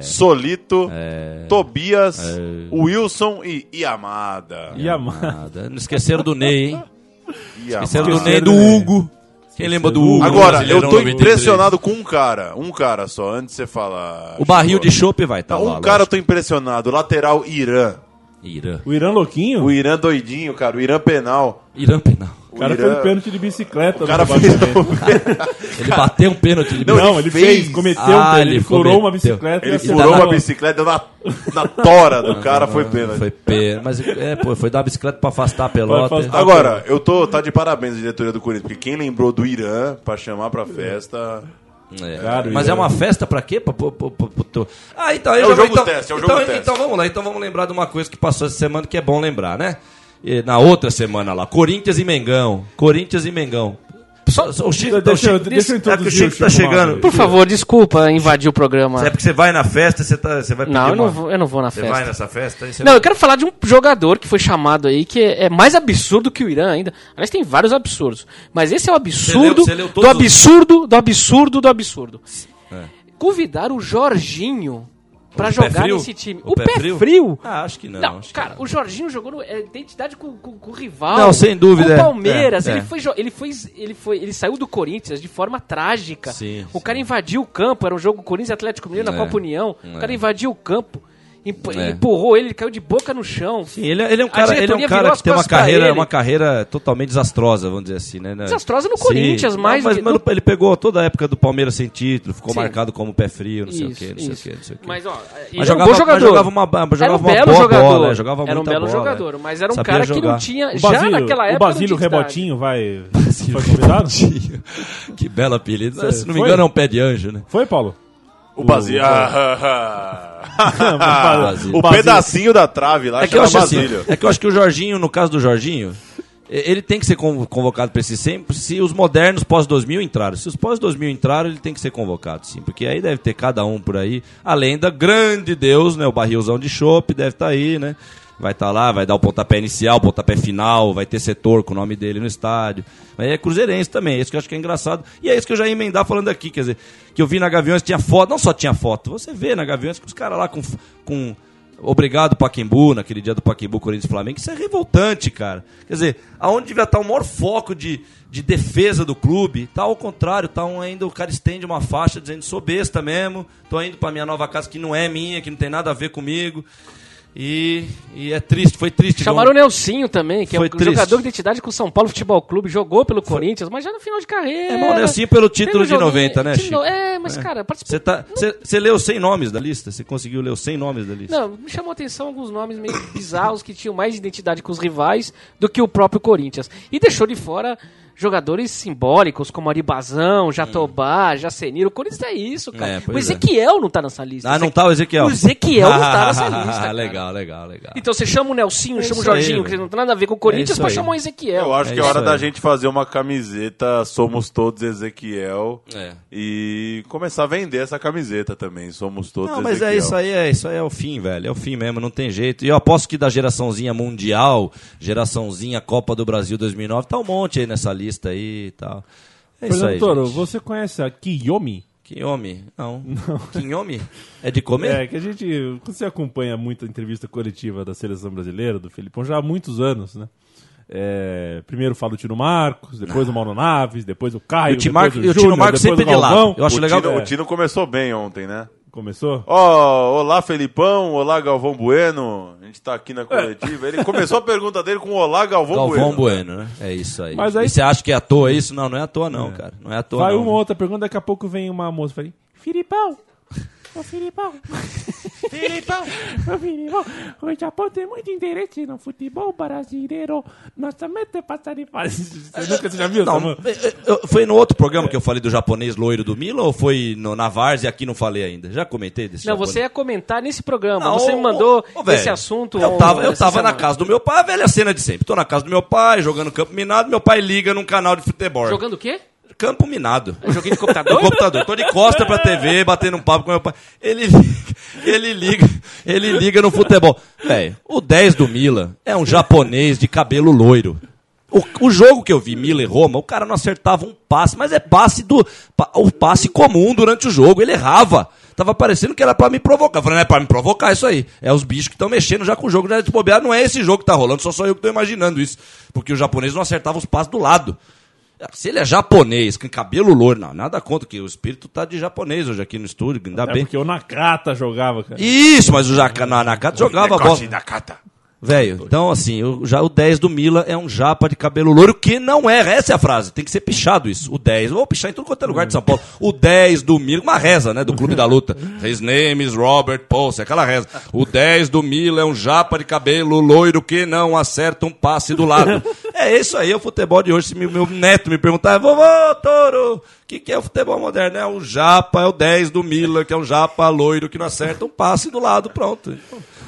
Solito, É. Tobias, Wilson e Yamada. Yamada. Não esqueceram do Ney, hein? Yamada. Esqueceram do Ney, do. Hugo. Quem lembra do do Hugo? Agora, eu tô 93? impressionado com um cara. Um cara só, antes de você falar. O barril de chopp vai estar lá. um cara eu tô impressionado. Lateral Irã. Irã. O Irã Louquinho? O Irã doidinho, cara. O Irã penal. Irã penal. O cara Irã- pênalti de bicicleta. O cara fez. rebaixamento. Ele bateu um pênalti de Não, Não, ele fez, fez. cometeu Ah, um pênalti. ele Ele furou uma bicicleta Ele furou uma a- bicicleta deu na, na tora do cara, foi pênalti. Foi pênalti. Mas é, pô, foi dar a bicicleta pra afastar a pelota. afastar. Agora, eu tô tá de parabéns a diretoria do Corinthians, porque quem lembrou do Irã pra chamar pra festa. É. Cara, Mas é uma festa pra quê? Pra, pra, pra, pra- pra- pra- Ah, então... É o vai- jogo então, teste, é o então, jogo teste. Então vamos lá, então vamos lembrar de uma coisa que passou essa semana que é bom lembrar, né? Na outra semana lá, Corinthians e Mengão. Corinthians e Mengão. Só, só- o Chico, Deixa eu- o Chico, deixa eu é que o introduzir Chico o tá Chico chegando. Malta. Por favor, desculpa invadir o programa. É porque você vai na festa, você, tá, você vai pedir Não, eu não uma- vou, eu não vou na Você festa. vai nessa festa? você Não, eu quero falar de um jogador que foi chamado aí, que é, é mais absurdo que o Irã ainda. Aliás, tem vários absurdos. Mas esse é o absurdo você leu do todos os- absurdo, do absurdo, do absurdo. Convidar o Jorginho pé jogar nesse time. O O, pé pé, frio? frio? Ah, acho que não. Não, acho que cara, não. o Jorginho jogou no, é, identidade com, com, com o rival. Não, sem dúvida, Com o Palmeiras. É, ele, é. Foi, jo- ele, foi, ele, foi, ele saiu do Corinthians de forma trágica. Sim, o sim. cara invadiu o campo, era um jogo Corinthians e Atlético Mineiro na É. Copa União. O cara É. invadiu o campo, emp- É. empurrou ele, ele caiu de boca no chão. Sim, ele, ele é um cara, ele é um cara que tem uma carreira, uma carreira totalmente desastrosa, vamos dizer assim, né? Desastrosa no Sim. Corinthians, Não, mais mas, que- no- ele pegou toda a época do Palmeiras sem título, ficou Sim. marcado como pé frio, não sei o Isso, quê, não sei o quê, não sei o quê. Mas, ó, Mas era um jogava- bom mas jogador. jogava uma- jogava era um uma belo boa jogador. bola, é, jogava era um belo bola, jogador, é. mas era um Sabia cara que jogar. não tinha. O já Basílio, naquela época. o Basílio. Rebotinho vai. Foi convidado? Que belo apelido. Cê- Se não me engano é um pé de anjo, né? Foi, Paulo? O Basílio. Basílio. o pedacinho da trave lá É que, eu acho assim, é que eu acho que o Jorginho, no caso do Jorginho, ele tem que ser con- convocado para esse sempre se os modernos pós-2000 entraram. Se os pós-2000 entraram, ele tem que ser convocado, sim. Porque aí deve ter cada um por aí. Além da grande Deus, né? O barrilzão de chopp deve estar aí, né? Vai estar lá, vai dar o pontapé inicial, o pontapé final, vai ter setor com o nome dele no estádio. Mas é cruzeirense também, é isso que eu acho que é engraçado. E é isso que eu já ia emendar falando aqui, quer dizer, que eu vi na Gaviões tinha foto, não só tinha foto, você vê na Gaviões que os caras lá com, com Obrigado, Paquembu, naquele dia do Paquembu, Corinthians Flamengo. Isso é revoltante, cara. Quer dizer, aonde devia estar o maior foco de, de defesa do clube, tá ao contrário, tá um, ainda o cara estende uma faixa dizendo sou besta mesmo, tô indo pra minha nova casa que não é minha, que não tem nada a ver comigo. E, e é triste, foi triste. Chamaram o Nelsinho também, que é Foi um triste. jogador de identidade com o São Paulo Futebol Clube, jogou pelo Corinthians, mas já no final de carreira. É, mas o Nelsinho pelo título de joguinho- 90, né, Chico? É, mas cara, participou. Você tá, você leu 100 nomes da lista? Você conseguiu ler os 100 nomes da lista? Não, me chamou a atenção alguns nomes meio bizarros que tinham mais identidade com os rivais do que o próprio Corinthians. E deixou de fora jogadores simbólicos como Aribazão, Jatobá, Jaceniro. O Corinthians é isso, cara. É, o é. Ezequiel não tá nessa lista. Ah, não tá o Ezequiel? O Ezequiel não tá nessa lista. cara. legal, legal, legal. Então você chama o Nelsinho, É chama o aí, Jorginho, velho. que não tem nada a ver com o Corinthians, É pra aí. chamar o Ezequiel. Eu acho É que é hora da aí. gente fazer uma camiseta Somos Todos Ezequiel É. e começar a vender essa camiseta também. Somos Todos Não, mas Ezequiel. é isso aí, é isso aí é o fim, velho. É o fim mesmo, não tem jeito. E eu aposto que da geraçãozinha mundial, geraçãozinha Copa do Brasil 2009, tá um monte aí nessa lista aí e tal. É isso aí. Toro, gente. você conhece a Kiyomi? Quinhomi? Não. Quinhomi? É de comer? É, que a gente. Você acompanha muito a entrevista coletiva da seleção brasileira, do Felipão, já há muitos anos, né? É, primeiro fala o Tino Marcos, depois o Mauro Naves, depois o Caio, E o Tino depois Marcos- o e o Tino Marcos depois sempre o de. Galvão. Eu acho o, legal Tino, que- o Tino começou bem ontem, né? Começou? Ó, olá Felipão, olá Galvão Bueno. A gente tá aqui na coletiva. Ele começou a pergunta dele com olá Galvão, Galvão Bueno. bueno. né? É isso aí. Mas aí- E você acha que é à toa isso? Não, não é à toa não, cara. Não é à toa Vai não. uma outra pergunta, daqui a pouco vem uma moça e fala: Filipão! Ô Filipão! Filipão! Ô Filipão! O Japão tem muito interesse no futebol brasileiro. Nossa meta é passar de fase. Você nunca você já viu Não, é, é, eu- foi no outro programa que eu falei do japonês loiro do Milan ou foi no, na Várzea e aqui não falei ainda? Já comentei desse Não, japonês? você ia comentar nesse programa. Não, você ô, me mandou ô, esse assunto. Eu tava, eu tava na casa do meu pai, a velha cena de sempre. Tô na casa do meu pai, jogando campo minado, meu pai liga num canal de futebol. Jogando o quê? Campo minado. Joguinho de No computador? computador. Tô de costa pra TV, batendo um papo com meu pai. Ele liga, ele liga, ele liga no futebol. Velho, o 10 do Milan é um japonês de cabelo loiro. O, o jogo que eu vi, Milan e Roma, o cara não acertava um passe, mas é passe do. pa- o passe comum durante o jogo. Ele errava. Tava parecendo que era pra me provocar. Eu falei, não é pra me provocar isso aí. É os bichos que estão mexendo já com o jogo. Já de bobear, não é esse jogo que tá rolando, só sou eu que tô imaginando isso. Porque o japonês não acertava os passes do lado. Se ele é japonês, com cabelo loiro, não, nada contra, que o espírito tá de japonês hoje aqui no estúdio, ainda É bem. porque o Nakata jogava, cara. Isso, mas o Jaca- na Nakata jogava bola. Cata. Velho, então assim, o, já, o 10 do Mila é um japa de cabelo loiro, que não é, essa é a frase, tem que ser pichado isso. O 10, eu vou pichar em tudo quanto é lugar de São Paulo. O 10 do Mila, uma reza, né, do Clube da Luta. His name is Robert Pulse, aquela reza. O 10 do Mila é um japa de cabelo loiro que não acerta um passe do lado. É isso aí, é o futebol de hoje. Se me- meu neto me perguntar, vovô, Toro, o que, que é o futebol moderno? É o japa, é o 10 do Mila, que é um japa loiro que não acerta um passe do lado, pronto.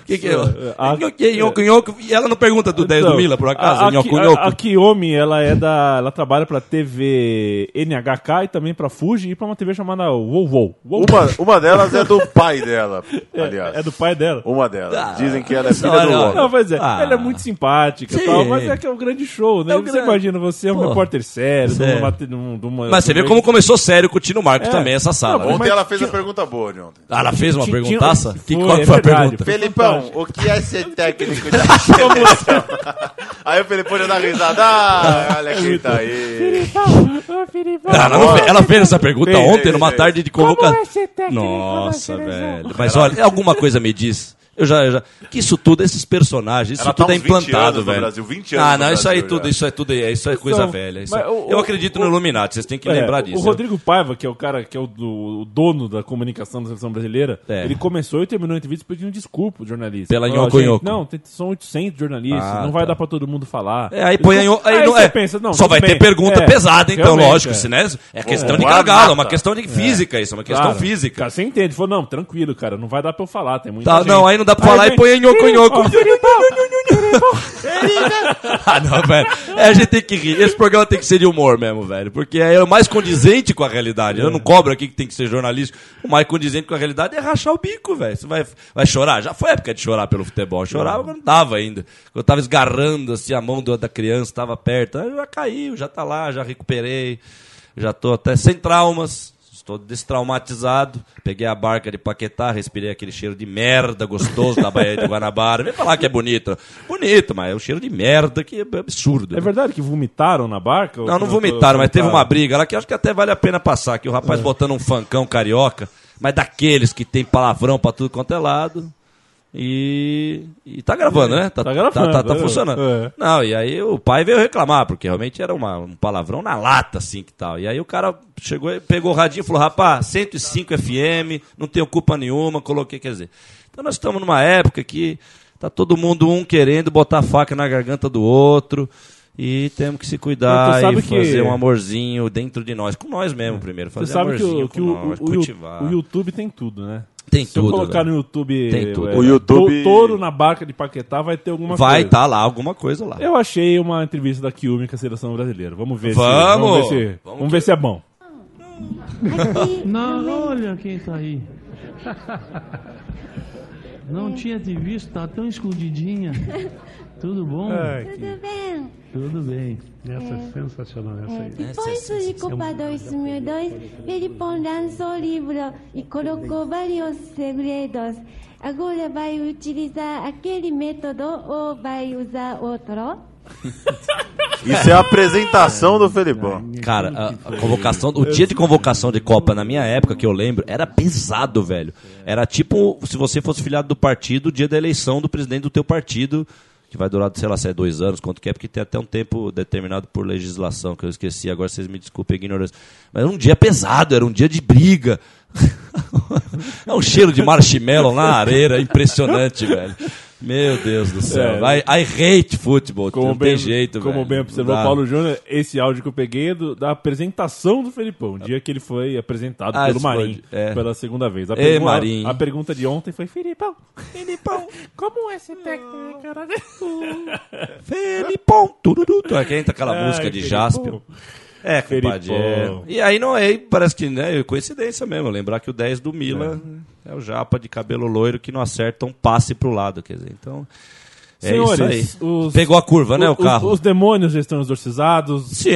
Que, que é? A- nhoque, nhoque. E ela não pergunta do 10 do Então, Mila, por acaso? A, a, Ki- a, a Kiyomi, ela é da. Ela trabalha pra TV NHK e também pra Fuji e pra uma TV chamada WoW WoW. WoW Uma, uma delas é do pai dela, aliás. é do pai dela. Uma delas. Ah, Dizem que ela é filha do. Não, mas é, Ah. ela é muito simpática e Sim. tal, mas é que é um grande show, né? É um você grande- imagina, você é um Pô. repórter sério, de Sério. uma, de uma- de uma- Mas você vê como começou sério com o Tino Marcos É. também, essa sala. Não, né? Ontem ela fez tinha- a pergunta boa de ontem. Ah, ela fez uma perguntaça? Que, qual é foi a verdade. pergunta? Felipão, o que é ser técnico de seleção? Aí o Felipão já dá risada. Ah, olha quem tá aí. Ah, ela, fez, ela fez essa pergunta ontem, numa tarde de convocação. é técnico Nossa, velho. Mas olha, alguma coisa me diz. Eu já, eu já. Que isso tudo, esses personagens, isso Ela tá tudo é uns 20 implantado, no velho. Brasil, 20 anos ah, no não, isso aí Brasil tudo, já. isso é tudo, isso é coisa Então, velha. isso mas é- o- eu o- acredito no o- Illuminati, vocês têm que É, lembrar disso. O Rodrigo Paiva, que é o cara que é o, do- o dono da comunicação da seleção brasileira, É. ele começou e terminou a entrevista pedindo desculpa ao jornalista. Pela Falou, nhoco, "Gente, nhoco." Não, tem- são 800 jornalistas, Ah, não vai tá. dar pra todo mundo falar. É, aí põe aí, Aí, aí não você é. pensa, não, Só vai bem. ter pergunta É, pesada, então, lógico. é. Se, né? É questão de gargalo, é uma questão de física isso, é uma questão física. Cara, você entende? Falou, não, tranquilo, cara, não vai dar pra eu falar, tem muita Tá, gente. não, aí não dá pra falar e põe aí nhoco, nhoco. ah, não, velho. É, a gente tem que rir. Esse programa tem que ser de humor mesmo, velho. Porque é o mais condizente com a realidade. Eu não cobro aqui que tem que ser jornalístico. O mais condizente com a realidade é rachar o bico, velho. Você vai, vai chorar? Já foi época de chorar pelo futebol. Eu chorava quando tava ainda. Quando eu tava esgarrando assim a mão da criança, tava perto. Aí já caiu, já tá lá, já recuperei. Já tô até sem traumas. Estou destraumatizado. Peguei a barca de Paquetá, respirei aquele cheiro de merda gostoso da Baía de Guanabara. Vem falar que é bonito. Bonito, mas é um cheiro de merda que é absurdo. É né? verdade que vomitaram na barca? Não, não vomitaram, mas teve uma briga lá que acho que até vale a pena passar. Que o rapaz botando um fancão carioca, mas daqueles que tem palavrão pra tudo quanto é lado. E, e tá gravando, né? Tá gravando, Tá, tá é. funcionando. É. Não, e aí o pai veio reclamar, porque realmente era uma, um palavrão na lata, assim, que tal. E aí o cara chegou, e pegou o radinho e falou, rapaz, 105 FM, não tenho culpa nenhuma, coloquei, quer dizer. Então nós estamos numa época que tá todo mundo um querendo botar a faca na garganta do outro. E temos que se cuidar e que- fazer um amorzinho dentro de nós, com nós mesmo primeiro, fazer sabe que, amorzinho o, que com o, nós, o, o, cultivar. o YouTube tem tudo, né? Tem Se tudo, eu colocar velho. no YouTube, Tem tudo. é, O YouTube- to- touro na barca de Paquetá, vai ter alguma Vai coisa. estar lá alguma coisa lá. Eu achei uma entrevista da Kiumi com a seleção brasileira. Vamos ver Vamos! se vamos ver se, Vamos vamos ver se é bom. Não, olha quem tá aí. Não tinha te visto, tá tão escondidinha. Tudo bom? Tudo bem? Tudo bem. Essa é sensacional, essa aí. Depois de Copa 2002, Felipão lançou o livro e colocou vários segredos. Agora vai utilizar aquele método ou vai usar outro? Isso é a apresentação do Felipão. Cara, a, a convocação, o dia de convocação de Copa na minha época, que eu lembro, era pesado, velho. Era tipo se você fosse filiado do partido, o dia da eleição do presidente do teu partido, que vai durar, sei lá, se é dois anos, quanto que é, porque tem até um tempo determinado por legislação, que eu esqueci, agora vocês me desculpem a ignorância. Mas era um dia pesado, era um dia de briga. é um cheiro de marshmallow na areia, impressionante, velho. Meu Deus do céu. É. I, I hate football, Como não bem, tem jeito, como velho. bem observou. Paulo Júnior, esse áudio que eu peguei é do- da apresentação do Felipão, o dia que ele foi apresentado Ah, pelo Marim é. pela segunda vez. A, Ê, pergu- Marim. a pergunta de ontem foi: Felipão, Felipão, como é ser técnico, cara? Felipão, tururu, tu- Aqui entra aquela música de Felipão. É, compadre. é. E aí não é, parece que né, é coincidência mesmo. Lembrar que o 10 do Mila é. o japa de cabelo loiro que não acerta um passe pro lado, quer dizer. Então, é Senhores, isso aí. os- Pegou a curva, né, o os- carro? Os, demônios já estão exorcizados. Sim,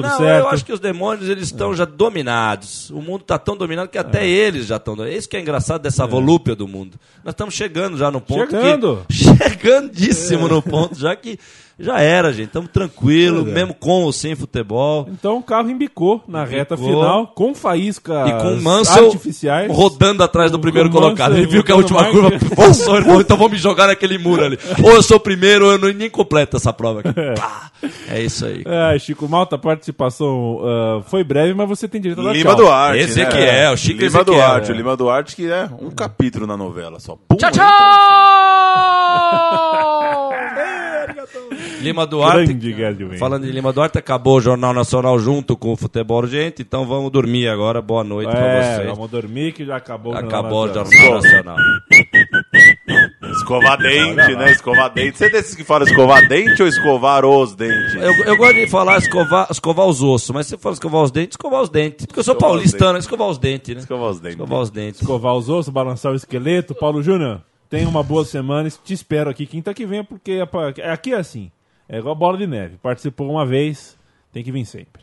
tá não, certo. eu acho que os demônios eles estão já dominados. O mundo está tão dominado que até eles já estão. Isso que é engraçado dessa volúpia do mundo. Nós estamos chegando já no ponto Chegando. que chegandíssimo no ponto, já que já era, gente. Estamos tranquilos, Pois é. mesmo com ou sem futebol. Então o carro embicou na reta Embicou. final, com faíscas E com Mansell artificiais. rodando atrás do Com primeiro colocado. Ele viu que a última mais- curva passou, ele falou, então vou me jogar naquele muro ali. Ou eu sou o primeiro, ou eu não, nem completo essa prova aqui. Pá. É isso aí. É, Chico Malta, a participação ah, foi breve, mas você tem direito a dar Lima tchau. Duarte. Esse né? aqui é, o Chico Lima Ezequiel, Duarte, é. o Lima Duarte que é um capítulo na novela só. Pum, Tchau, aí. tchau! Lima Duarte. Grande. Falando de Lima Duarte, acabou o Jornal Nacional junto com o Futebol Urgente, então vamos dormir agora. Boa noite pra É, vocês. vamos dormir que já acabou. o Jornal Acabou o Nacional. Jornal Nacional. Escolhe Escovar dente, né? Escovar dente. Você é desses que fala escovar dente ou escovar os dentes? Eu, eu gosto de falar escovar, escovar os ossos, mas se você fala escovar os dentes, escovar os dentes. Porque eu sou Escovar os paulistano, escovar os dentes, né? Escovar os dentes. Escovar os dentes. Escovar os ossos, balançar o esqueleto. Paulo Júnior, tenha uma boa semana. Te espero aqui quinta que vem, porque é pra- é- aqui é assim. É igual bola de neve. Participou uma vez, tem que vir sempre.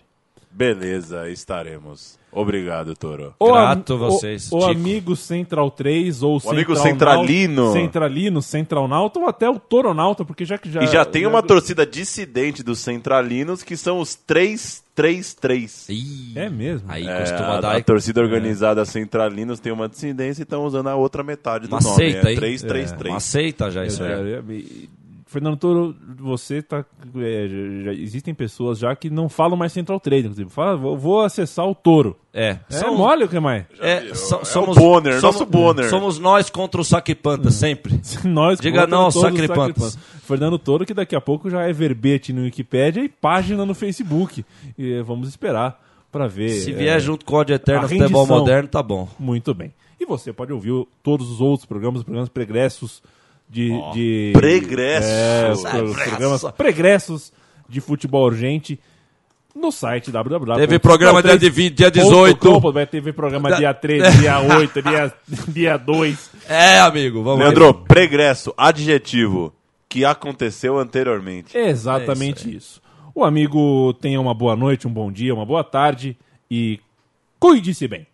Beleza, estaremos. Obrigado, Toro. O Grato vocês, O, o amigo Central 3 ou amigo Central Centralino. Nau- Centralino, Centralnauta ou até o Toronauta, porque já que já. E já tem uma torcida dissidente dos centralinos que são os 333. Ih, É mesmo. Aí É, costuma a, dar. a torcida organizada centralinos tem uma dissidência e estão usando a outra metade do Uma nome. seita, é hein? 333. Uma seita já isso aí. É, é, e- Fernando Toro, você tá. é, já- já existem pessoas já que não falam mais Central 3, inclusive. Fala, vou, vou acessar o Toro. É, É são- mole o que mais? é, so- É o somos, Bonner, somos, nosso Bonner. somos nós contra o Saquipanta, sempre. Nós Diga contra não ao sacripantas. Fernando Toro, que daqui a pouco já é verbete no Wikipédia e página no Facebook. E eh, vamos esperar para ver. Se vier junto com o ódio eterno futebol moderno, tá bom. Muito bem. E você pode ouvir todos os outros programas, programas pregressos de. de Pregressos. É, os programas pregressos de futebol urgente no site www. Teve programa dia de vi- dia 18. Vai ter programa dia 13, dia 8, dia, dia 2. É, amigo, vamos Leandro, pregresso, adjetivo, que aconteceu anteriormente. Exatamente isso. O amigo tenha uma boa noite, um bom dia, uma boa tarde e cuide-se bem.